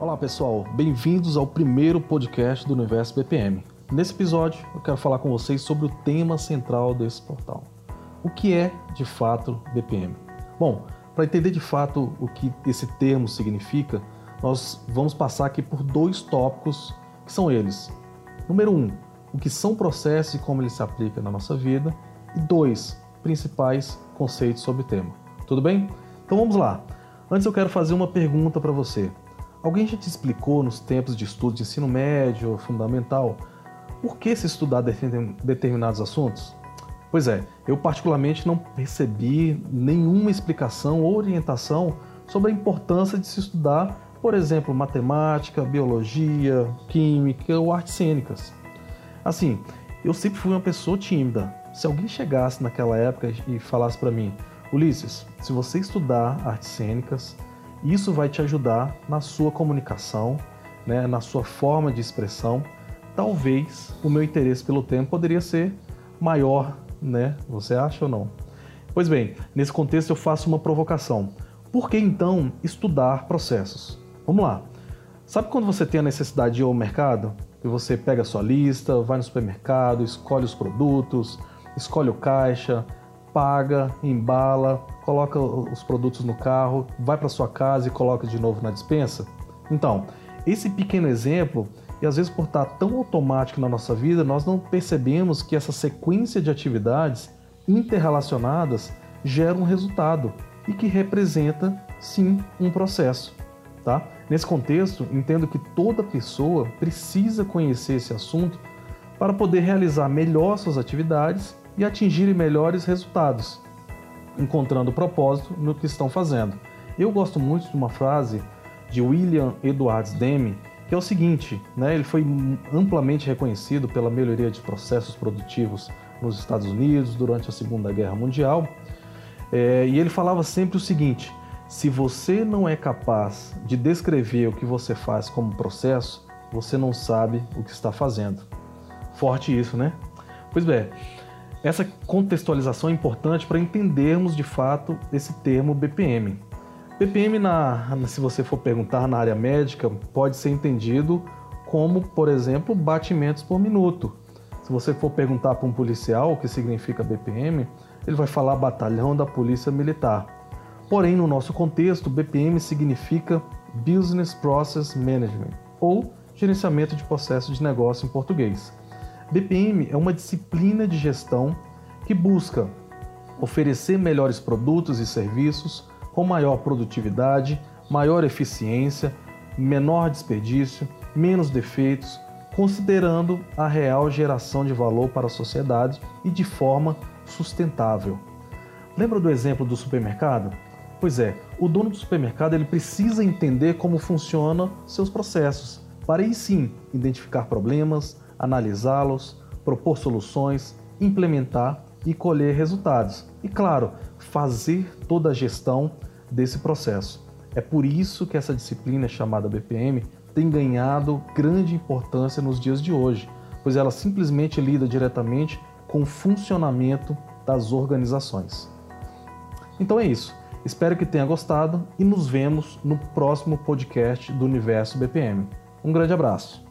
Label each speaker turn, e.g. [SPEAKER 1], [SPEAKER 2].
[SPEAKER 1] Olá pessoal, bem-vindos ao primeiro podcast do Universo BPM. Nesse episódio eu quero falar com vocês sobre o tema central desse portal. O que é de fato BPM? Bom, para entender de fato o que esse termo significa, nós vamos passar aqui por dois tópicos que são eles. Número um, o que são processos e como eles se aplicam na nossa vida. E dois, principais conceitos sobre o tema. Tudo bem? Então vamos lá. Antes eu quero fazer uma pergunta para você. Alguém já te explicou nos tempos de estudo de ensino médio fundamental por que se estudar determinados assuntos? Pois é, eu particularmente não percebi nenhuma explicação ou orientação sobre a importância de se estudar, por exemplo, matemática, biologia, química ou artes cênicas. Assim, eu sempre fui uma pessoa tímida. Se alguém chegasse naquela época e falasse para mim, Ulisses, se você estudar artes cênicas, isso vai te ajudar na sua comunicação, né, na sua forma de expressão. Talvez o meu interesse pelo tema poderia ser maior, né? Você acha ou não? Pois bem, nesse contexto eu faço uma provocação. Por que então estudar processos? Vamos lá. Sabe quando você tem a necessidade de ir ao mercado? E você pega a sua lista, vai no supermercado, escolhe os produtos, escolhe o caixa, paga, embala, coloca os produtos no carro, vai para sua casa e coloca de novo na dispensa? Então, esse pequeno exemplo, e às vezes por estar tão automático na nossa vida, nós não percebemos que essa sequência de atividades interrelacionadas gera um resultado e que representa sim um processo, tá? Nesse contexto, entendo que toda pessoa precisa conhecer esse assunto para poder realizar melhor suas atividades e atingirem melhores resultados, encontrando propósito no que estão fazendo. Eu gosto muito de uma frase de William Edwards Deming, que é o seguinte, né, ele foi amplamente reconhecido pela melhoria de processos produtivos nos Estados Unidos durante a Segunda Guerra Mundial, é, e ele falava sempre o seguinte, se você não é capaz de descrever o que você faz como processo, você não sabe o que está fazendo. Forte isso, né? Pois bem, essa contextualização é importante para entendermos de fato esse termo BPM. BPM, na, se você for perguntar na área médica, pode ser entendido como, por exemplo, batimentos por minuto. Se você for perguntar para um policial o que significa BPM, ele vai falar Batalhão da Polícia Militar. Porém, no nosso contexto, BPM significa Business Process Management ou gerenciamento de processo de negócio em português. BPM é uma disciplina de gestão que busca oferecer melhores produtos e serviços com maior produtividade, maior eficiência, menor desperdício, menos defeitos, considerando a real geração de valor para a sociedade e de forma sustentável. Lembra do exemplo do supermercado? Pois é, o dono do supermercado ele precisa entender como funcionam seus processos, para aí sim identificar problemas, analisá-los, propor soluções, implementar e colher resultados. E claro, fazer toda a gestão desse processo. É por isso que essa disciplina chamada BPM tem ganhado grande importância nos dias de hoje, pois ela simplesmente lida diretamente com o funcionamento das organizações. Então é isso. Espero que tenha gostado e nos vemos no próximo podcast do Universo BPM. Um grande abraço.